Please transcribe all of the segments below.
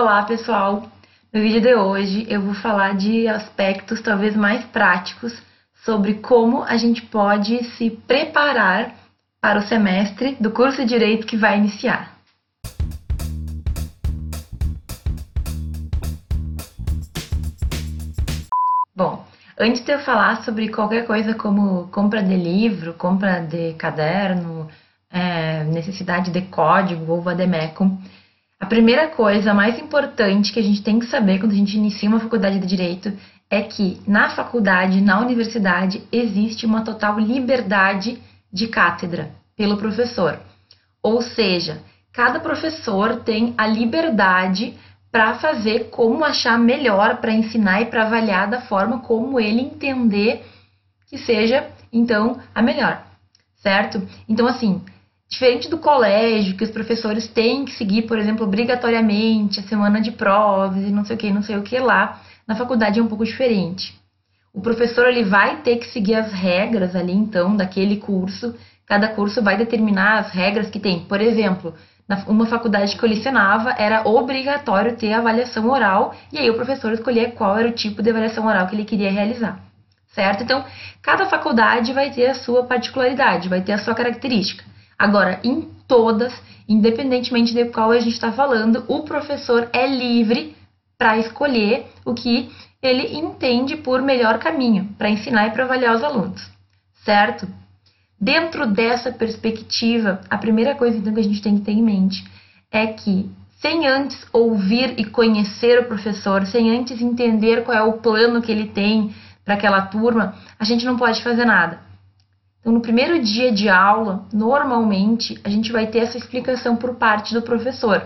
Olá, pessoal! No vídeo de hoje eu vou falar de aspectos talvez mais práticos sobre como a gente pode se preparar para o semestre do curso de Direito que vai iniciar. Bom, antes de eu falar sobre qualquer coisa como compra de livro, compra de caderno, é, necessidade de código ou vademecum, primeira coisa mais importante que a gente tem que saber quando a gente inicia uma faculdade de direito é que na faculdade, na universidade, existe uma total liberdade de cátedra pelo professor. Ou seja, cada professor tem a liberdade para fazer como achar melhor para ensinar e para avaliar da forma como ele entender que seja então a melhor, certo? Então assim, Diferente do colégio, que os professores têm que seguir, por exemplo, obrigatoriamente a semana de provas e não sei o que, não sei o que lá, na faculdade é um pouco diferente. O professor ele vai ter que seguir as regras ali, então, daquele curso. Cada curso vai determinar as regras que tem. Por exemplo, na uma faculdade que eu licenava, era obrigatório ter avaliação oral, e aí o professor escolhia qual era o tipo de avaliação oral que ele queria realizar. Certo? Então, cada faculdade vai ter a sua particularidade, vai ter a sua característica. Agora, em todas, independentemente de qual a gente está falando, o professor é livre para escolher o que ele entende por melhor caminho para ensinar e para avaliar os alunos, certo? Dentro dessa perspectiva, a primeira coisa então, que a gente tem que ter em mente é que, sem antes ouvir e conhecer o professor, sem antes entender qual é o plano que ele tem para aquela turma, a gente não pode fazer nada. Então, no primeiro dia de aula, normalmente, a gente vai ter essa explicação por parte do professor.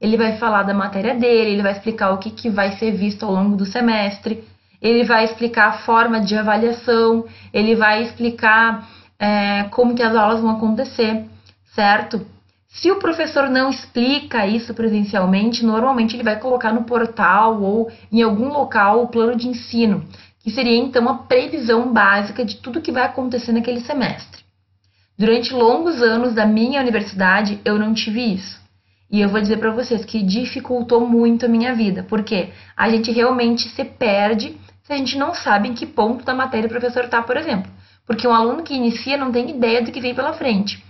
Ele vai falar da matéria dele, ele vai explicar o que, que vai ser visto ao longo do semestre, ele vai explicar a forma de avaliação, ele vai explicar é, como que as aulas vão acontecer, certo? Se o professor não explica isso presencialmente, normalmente ele vai colocar no portal ou em algum local o plano de ensino que seria então a previsão básica de tudo que vai acontecer naquele semestre. Durante longos anos da minha universidade, eu não tive isso. E eu vou dizer para vocês que dificultou muito a minha vida, porque a gente realmente se perde se a gente não sabe em que ponto da matéria o professor está, por exemplo. Porque um aluno que inicia não tem ideia do que vem pela frente.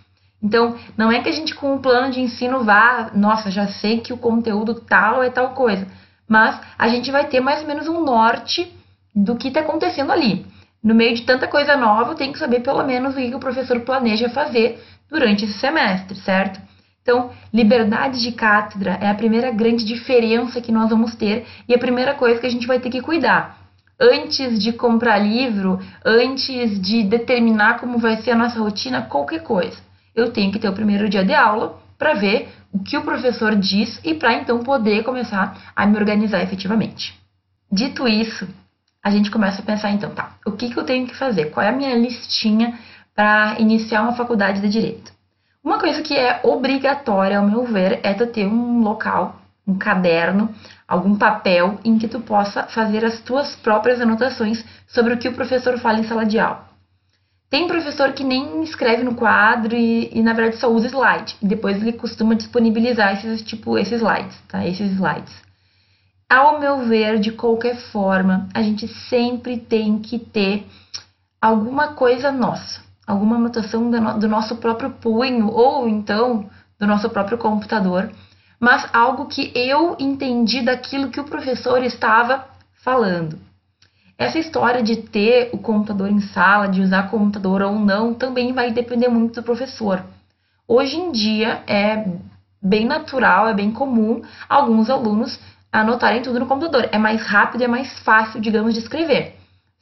Então, não é que a gente com o plano de ensino vá, nossa, já sei que o conteúdo tal é tal coisa, mas a gente vai ter mais ou menos um norte do que está acontecendo ali. No meio de tanta coisa nova, tem que saber pelo menos o que o professor planeja fazer durante esse semestre, certo? Então, liberdade de cátedra é a primeira grande diferença que nós vamos ter e a primeira coisa que a gente vai ter que cuidar. Antes de comprar livro, antes de determinar como vai ser a nossa rotina, qualquer coisa, eu tenho que ter o primeiro dia de aula para ver o que o professor diz e para então poder começar a me organizar efetivamente. Dito isso, a gente começa a pensar, então, tá, o que, que eu tenho que fazer? Qual é a minha listinha para iniciar uma faculdade de direito? Uma coisa que é obrigatória, ao meu ver, é tu ter um local, um caderno, algum papel em que tu possa fazer as tuas próprias anotações sobre o que o professor fala em sala de aula. Tem professor que nem escreve no quadro e, e na verdade só usa slide. E depois ele costuma disponibilizar esses tipo esses slides, tá? Esses slides. Ao meu ver, de qualquer forma, a gente sempre tem que ter alguma coisa nossa, alguma anotação do nosso próprio punho ou então do nosso próprio computador, mas algo que eu entendi daquilo que o professor estava falando. Essa história de ter o computador em sala, de usar computador ou não, também vai depender muito do professor. Hoje em dia é bem natural, é bem comum alguns alunos anotarem tudo no computador. É mais rápido e é mais fácil, digamos, de escrever,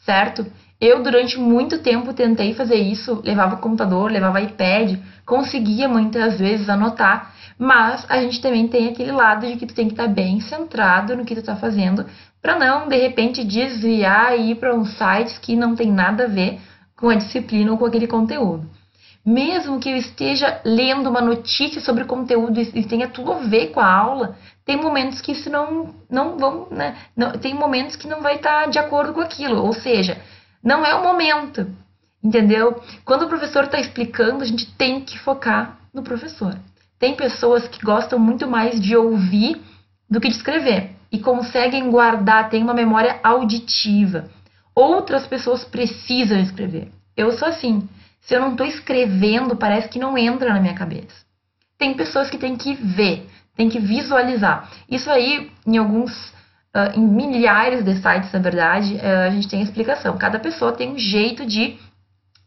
certo? Eu, durante muito tempo, tentei fazer isso, levava computador, levava iPad, conseguia muitas vezes anotar, mas a gente também tem aquele lado de que tu tem que estar bem centrado no que tu está fazendo, para não, de repente, desviar e ir para uns sites que não tem nada a ver com a disciplina ou com aquele conteúdo. Mesmo que eu esteja lendo uma notícia sobre conteúdo e tenha tudo a ver com a aula, tem momentos que isso não, não vão, né? Não, tem momentos que não vai estar de acordo com aquilo, ou seja, não é o momento, entendeu? Quando o professor está explicando, a gente tem que focar no professor. Tem pessoas que gostam muito mais de ouvir do que de escrever e conseguem guardar, têm uma memória auditiva. Outras pessoas precisam escrever. Eu sou assim. Se eu não estou escrevendo, parece que não entra na minha cabeça. Tem pessoas que têm que ver, têm que visualizar. Isso aí, em alguns, uh, em milhares de sites, na verdade, uh, a gente tem explicação. Cada pessoa tem um jeito de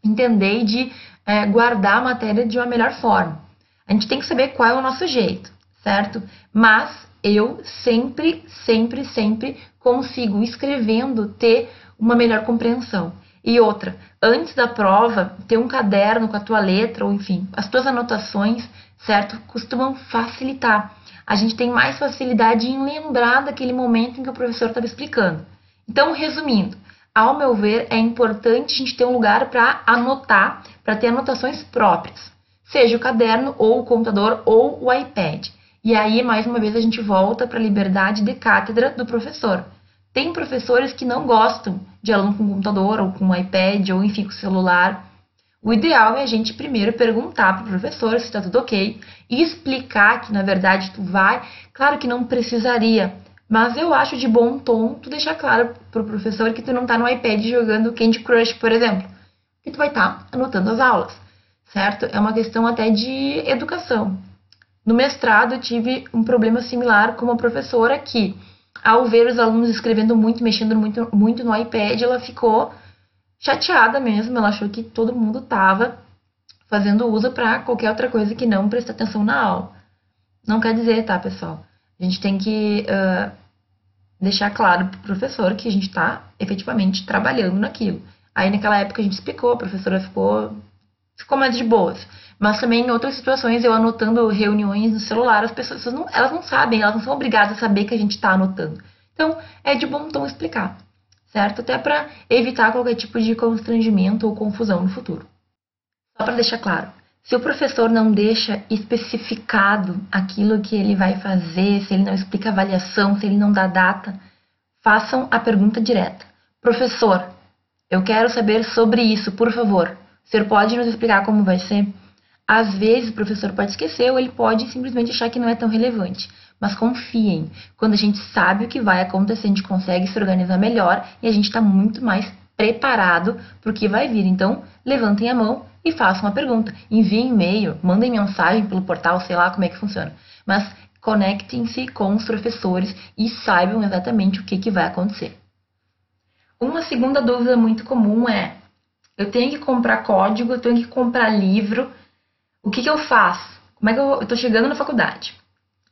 entender e de uh, guardar a matéria de uma melhor forma. A gente tem que saber qual é o nosso jeito, certo? Mas eu sempre, sempre, sempre consigo, escrevendo, ter uma melhor compreensão. E outra, antes da prova, ter um caderno com a tua letra, ou enfim, as tuas anotações, certo? Costumam facilitar. A gente tem mais facilidade em lembrar daquele momento em que o professor estava explicando. Então, resumindo, ao meu ver, é importante a gente ter um lugar para anotar, para ter anotações próprias seja o caderno ou o computador ou o iPad. E aí, mais uma vez, a gente volta para a liberdade de cátedra do professor. Tem professores que não gostam de aluno com computador ou com iPad ou enfim com celular. O ideal é a gente primeiro perguntar para o professor se está tudo ok e explicar que na verdade tu vai. Claro que não precisaria, mas eu acho de bom tom tu deixar claro para o professor que tu não está no iPad jogando Candy Crush, por exemplo, que tu vai estar tá anotando as aulas certo? É uma questão até de educação. No mestrado, eu tive um problema similar com uma professora que, ao ver os alunos escrevendo muito, mexendo muito, muito no iPad, ela ficou chateada mesmo. Ela achou que todo mundo estava fazendo uso para qualquer outra coisa que não prestar atenção na aula. Não quer dizer, tá, pessoal? A gente tem que uh, deixar claro para o professor que a gente está efetivamente trabalhando naquilo. Aí, naquela época, a gente explicou, a professora ficou ficou mais de boas. Mas também em outras situações, eu anotando reuniões no celular, as pessoas não, elas não sabem, elas não são obrigadas a saber que a gente está anotando. Então, é de bom tom explicar, certo? Até para evitar qualquer tipo de constrangimento ou confusão no futuro. Só para deixar claro, se o professor não deixa especificado aquilo que ele vai fazer, se ele não explica avaliação, se ele não dá data, façam a pergunta direta. Professor, eu quero saber sobre isso, por favor. O senhor pode nos explicar como vai ser? Às vezes o professor pode esquecer ou ele pode simplesmente achar que não é tão relevante. Mas confiem, quando a gente sabe o que vai acontecer, a gente consegue se organizar melhor e a gente está muito mais preparado para o que vai vir. Então, levantem a mão e façam uma pergunta. Enviem e-mail, mandem mensagem pelo portal, sei lá como é que funciona. Mas conectem-se com os professores e saibam exatamente o que, que vai acontecer. Uma segunda dúvida muito comum é: eu tenho que comprar código, eu tenho que comprar livro. O que, que eu faço? Como é que eu estou chegando na faculdade?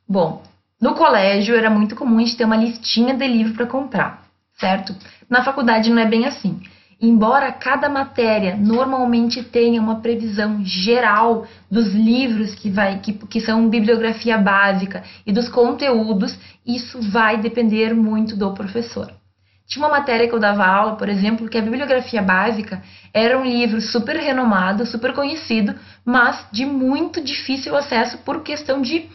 Bom, no colégio era muito comum a gente ter uma listinha de livro para comprar, certo? Na faculdade não é bem assim. Embora cada matéria normalmente tenha uma previsão geral dos livros que, vai, que, que são bibliografia básica e dos conteúdos, isso vai depender muito do professor. Tinha uma matéria que eu dava aula, por exemplo, que a bibliografia básica era um livro super renomado, super conhecido, mas de muito difícil acesso por questão de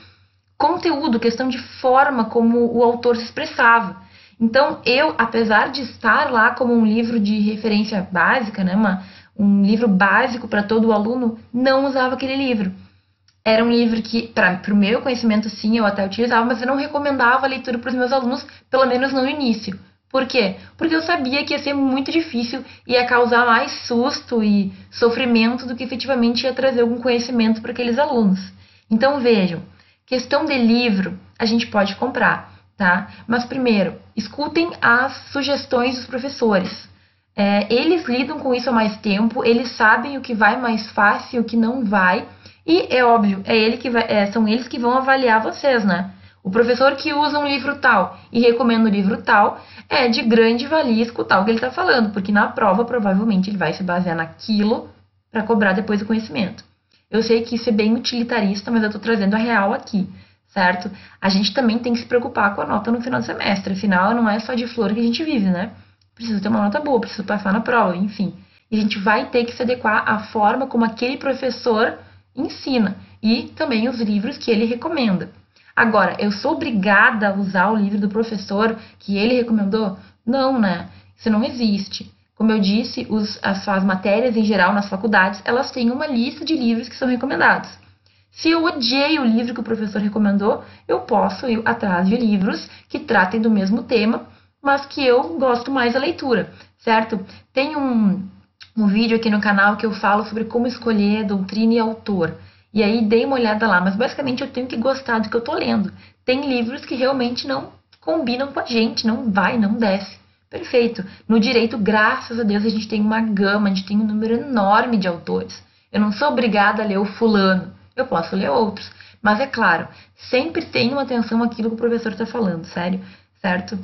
conteúdo, questão de forma como o autor se expressava. Então, eu, apesar de estar lá como um livro de referência básica, né, uma, um livro básico para todo aluno, não usava aquele livro. Era um livro que, para o meu conhecimento, sim, eu até utilizava, mas eu não recomendava a leitura para os meus alunos, pelo menos no início por quê? Porque eu sabia que ia ser muito difícil, ia causar mais susto e sofrimento do que efetivamente ia trazer algum conhecimento para aqueles alunos. Então vejam, questão de livro a gente pode comprar, tá? Mas primeiro, escutem as sugestões dos professores. É, eles lidam com isso há mais tempo, eles sabem o que vai mais fácil e o que não vai. E é óbvio, é ele que vai, é, são eles que vão avaliar vocês, né? O professor que usa um livro tal e recomenda o livro tal é de grande valia escutar o que ele está falando, porque na prova provavelmente ele vai se basear naquilo para cobrar depois o conhecimento. Eu sei que isso é bem utilitarista, mas eu estou trazendo a real aqui, certo? A gente também tem que se preocupar com a nota no final do semestre, afinal não é só de flor que a gente vive, né? Preciso ter uma nota boa, preciso passar na prova, enfim. E a gente vai ter que se adequar à forma como aquele professor ensina e também os livros que ele recomenda. Agora, eu sou obrigada a usar o livro do professor que ele recomendou? Não, né? Isso não existe. Como eu disse, os, as, as matérias em geral nas faculdades, elas têm uma lista de livros que são recomendados. Se eu odiei o livro que o professor recomendou, eu posso ir atrás de livros que tratem do mesmo tema, mas que eu gosto mais da leitura, certo? Tem um, um vídeo aqui no canal que eu falo sobre como escolher doutrina e autor. E aí dei uma olhada lá, mas basicamente eu tenho que gostar do que eu tô lendo. Tem livros que realmente não combinam com a gente, não vai, não desce. Perfeito. No direito, graças a Deus, a gente tem uma gama, a gente tem um número enorme de autores. Eu não sou obrigada a ler o fulano, eu posso ler outros. Mas é claro, sempre tenham atenção àquilo que o professor está falando, sério, certo?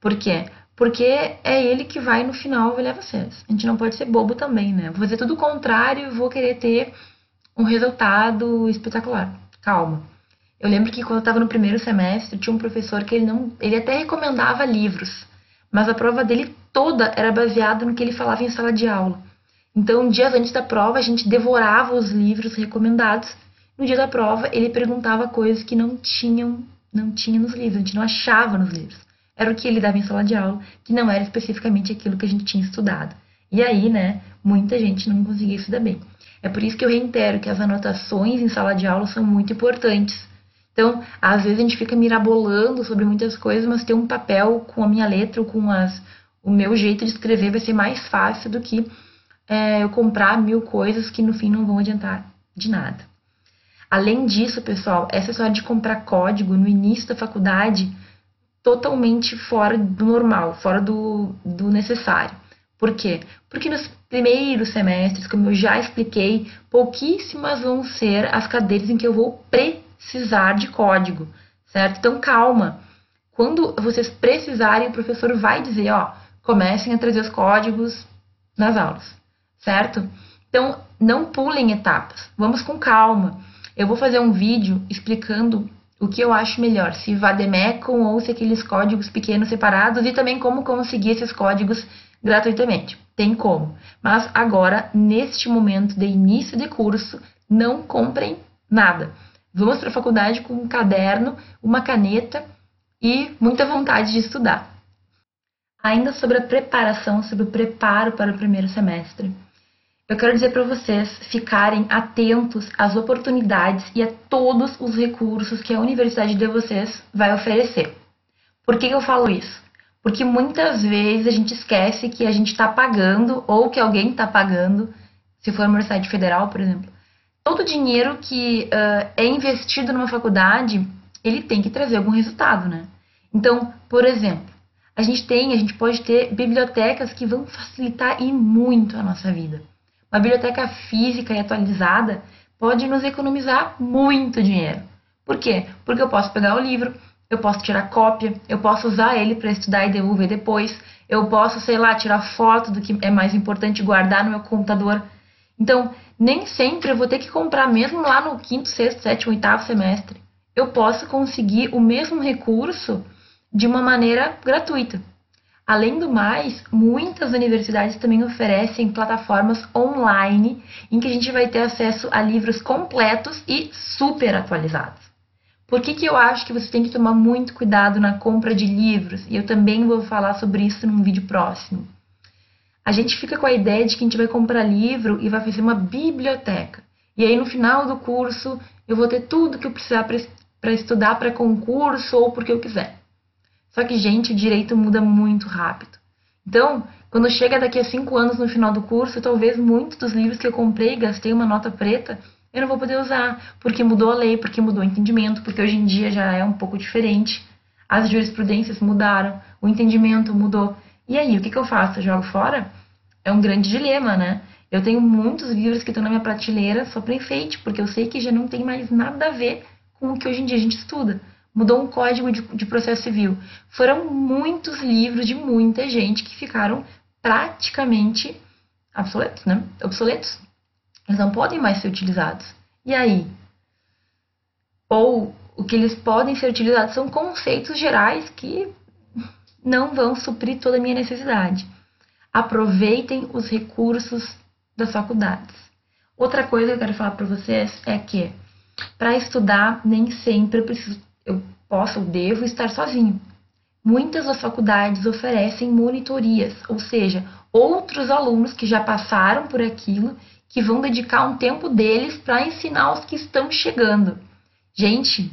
Por quê? Porque é ele que vai no final avaliar vocês. A gente não pode ser bobo também, né? Vou fazer tudo o contrário e vou querer ter um resultado espetacular. Calma. Eu lembro que quando eu estava no primeiro semestre, tinha um professor que ele não, ele até recomendava livros, mas a prova dele toda era baseada no que ele falava em sala de aula. Então, dias antes da prova, a gente devorava os livros recomendados. No dia da prova, ele perguntava coisas que não tinham, não tinha nos livros, a gente não achava nos livros. Era o que ele dava em sala de aula, que não era especificamente aquilo que a gente tinha estudado. E aí, né, muita gente não conseguia estudar bem. É por isso que eu reitero que as anotações em sala de aula são muito importantes. Então, às vezes a gente fica mirabolando sobre muitas coisas, mas ter um papel com a minha letra ou com as, o meu jeito de escrever vai ser mais fácil do que é, eu comprar mil coisas que no fim não vão adiantar de nada. Além disso, pessoal, essa história de comprar código no início da faculdade totalmente fora do normal, fora do, do necessário. Por quê? Porque nos primeiros semestres, como eu já expliquei, pouquíssimas vão ser as cadeiras em que eu vou precisar de código, certo? Então calma. Quando vocês precisarem, o professor vai dizer, ó, comecem a trazer os códigos nas aulas, certo? Então não pulem etapas, vamos com calma. Eu vou fazer um vídeo explicando o que eu acho melhor, se vademecum ou se aqueles códigos pequenos separados e também como conseguir esses códigos gratuitamente. Tem como. Mas agora, neste momento de início de curso, não comprem nada. Vamos para a faculdade com um caderno, uma caneta e muita vontade de estudar. Ainda sobre a preparação, sobre o preparo para o primeiro semestre. Eu quero dizer para vocês ficarem atentos às oportunidades e a todos os recursos que a universidade de vocês vai oferecer. Por que eu falo isso? Porque muitas vezes a gente esquece que a gente está pagando ou que alguém está pagando, se for universidade federal, por exemplo. Todo o dinheiro que uh, é investido numa faculdade, ele tem que trazer algum resultado, né? Então, por exemplo, a gente tem, a gente pode ter bibliotecas que vão facilitar e muito a nossa vida. Uma biblioteca física e atualizada pode nos economizar muito dinheiro. Por quê? Porque eu posso pegar o livro, eu posso tirar cópia, eu posso usar ele para estudar e devolver depois, eu posso, sei lá, tirar foto do que é mais importante guardar no meu computador. Então, nem sempre eu vou ter que comprar mesmo lá no quinto, sexto, sétimo, oitavo semestre. Eu posso conseguir o mesmo recurso de uma maneira gratuita. Além do mais, muitas universidades também oferecem plataformas online em que a gente vai ter acesso a livros completos e super atualizados. Por que, que eu acho que você tem que tomar muito cuidado na compra de livros? E eu também vou falar sobre isso num vídeo próximo. A gente fica com a ideia de que a gente vai comprar livro e vai fazer uma biblioteca. E aí no final do curso eu vou ter tudo que eu precisar para estudar para concurso ou porque eu quiser. Só que, gente, o direito muda muito rápido. Então, quando chega daqui a cinco anos no final do curso, talvez muitos dos livros que eu comprei e gastei uma nota preta eu não vou poder usar, porque mudou a lei, porque mudou o entendimento, porque hoje em dia já é um pouco diferente. As jurisprudências mudaram, o entendimento mudou. E aí, o que, que eu faço? Eu jogo fora? É um grande dilema, né? Eu tenho muitos livros que estão na minha prateleira só para enfeite, porque eu sei que já não tem mais nada a ver com o que hoje em dia a gente estuda. Mudou um código de, de processo civil. Foram muitos livros de muita gente que ficaram praticamente obsoletos, né? Obsoletos. Eles não podem mais ser utilizados. E aí? Ou o que eles podem ser utilizados são conceitos gerais que não vão suprir toda a minha necessidade. Aproveitem os recursos das faculdades. Outra coisa que eu quero falar para vocês é que para estudar nem sempre eu, preciso, eu posso ou devo estar sozinho. Muitas das faculdades oferecem monitorias, ou seja, outros alunos que já passaram por aquilo que vão dedicar um tempo deles para ensinar os que estão chegando. Gente,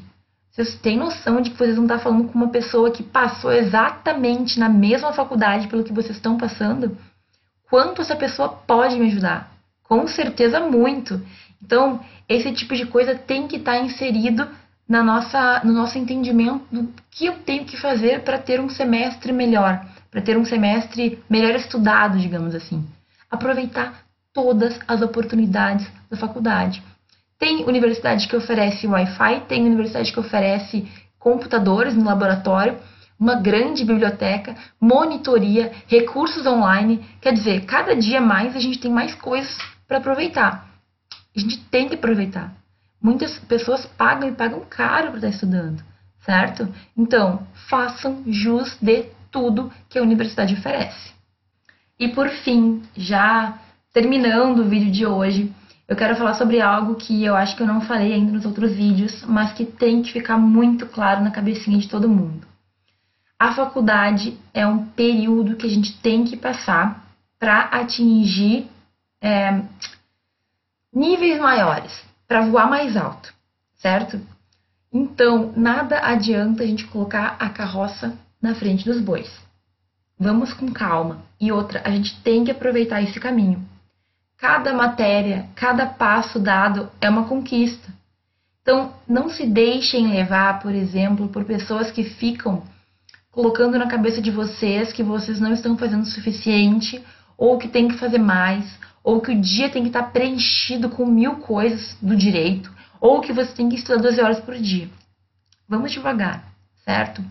vocês têm noção de que vocês vão estar falando com uma pessoa que passou exatamente na mesma faculdade pelo que vocês estão passando? Quanto essa pessoa pode me ajudar? Com certeza muito. Então, esse tipo de coisa tem que estar inserido na nossa, no nosso entendimento do que eu tenho que fazer para ter um semestre melhor, para ter um semestre melhor estudado, digamos assim. Aproveitar todas as oportunidades da faculdade. Tem universidade que oferece Wi-Fi, tem universidade que oferece computadores no laboratório, uma grande biblioteca, monitoria, recursos online. Quer dizer, cada dia mais a gente tem mais coisas para aproveitar. A gente tem que aproveitar. Muitas pessoas pagam e pagam caro para estar estudando, certo? Então, façam jus de tudo que a universidade oferece. E por fim, já terminando o vídeo de hoje, eu quero falar sobre algo que eu acho que eu não falei ainda nos outros vídeos, mas que tem que ficar muito claro na cabecinha de todo mundo. A faculdade é um período que a gente tem que passar para atingir é, níveis maiores, para voar mais alto, certo? Então, nada adianta a gente colocar a carroça na frente dos bois. Vamos com calma. E outra, a gente tem que aproveitar esse caminho. Cada matéria, cada passo dado é uma conquista. Então, não se deixem levar, por exemplo, por pessoas que ficam colocando na cabeça de vocês que vocês não estão fazendo o suficiente, ou que tem que fazer mais, ou que o dia tem que estar preenchido com mil coisas do direito, ou que você tem que estudar 12 horas por dia. Vamos devagar, certo?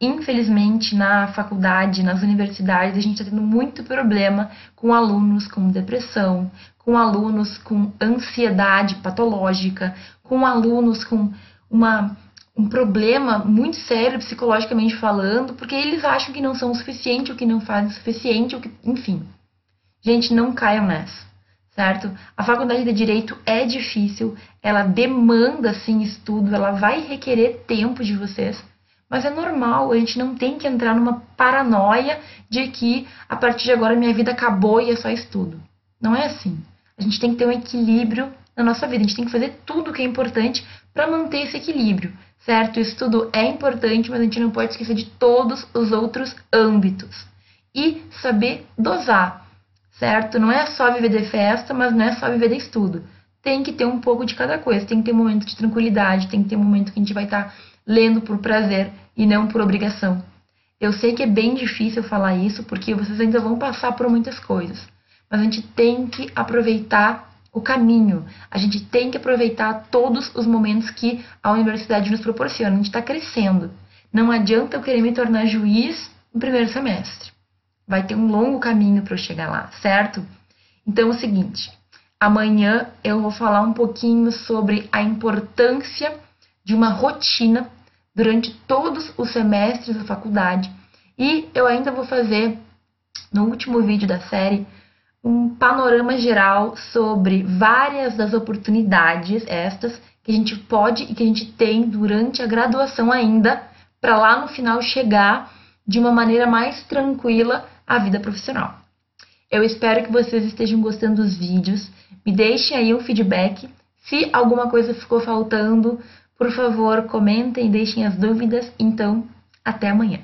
Infelizmente, na faculdade, nas universidades, a gente está tendo muito problema com alunos com depressão, com alunos com ansiedade patológica, com alunos com uma, um problema muito sério psicologicamente falando, porque eles acham que não são o suficiente, ou que não fazem o suficiente, ou que, enfim. Gente, não caiam nessa, certo? A faculdade de Direito é difícil, ela demanda, sim, estudo, ela vai requerer tempo de vocês, mas é normal, a gente não tem que entrar numa paranoia de que a partir de agora minha vida acabou e é só estudo. Não é assim. A gente tem que ter um equilíbrio na nossa vida, a gente tem que fazer tudo o que é importante para manter esse equilíbrio, certo? O estudo é importante, mas a gente não pode esquecer de todos os outros âmbitos. E saber dosar, certo? Não é só viver de festa, mas não é só viver de estudo. Tem que ter um pouco de cada coisa, tem que ter um momento de tranquilidade, tem que ter um momento que a gente vai estar tá lendo por prazer e não por obrigação. Eu sei que é bem difícil falar isso porque vocês ainda vão passar por muitas coisas, mas a gente tem que aproveitar o caminho, a gente tem que aproveitar todos os momentos que a universidade nos proporciona. A gente está crescendo. Não adianta eu querer me tornar juiz no primeiro semestre. Vai ter um longo caminho para eu chegar lá, certo? Então é o seguinte: amanhã eu vou falar um pouquinho sobre a importância de uma rotina durante todos os semestres da faculdade. E eu ainda vou fazer, no último vídeo da série, um panorama geral sobre várias das oportunidades estas que a gente pode e que a gente tem durante a graduação ainda, para lá no final chegar de uma maneira mais tranquila à vida profissional. Eu espero que vocês estejam gostando dos vídeos. Me deixem aí um feedback. Se alguma coisa ficou faltando, por favor, comentem e deixem as dúvidas. Então, até amanhã.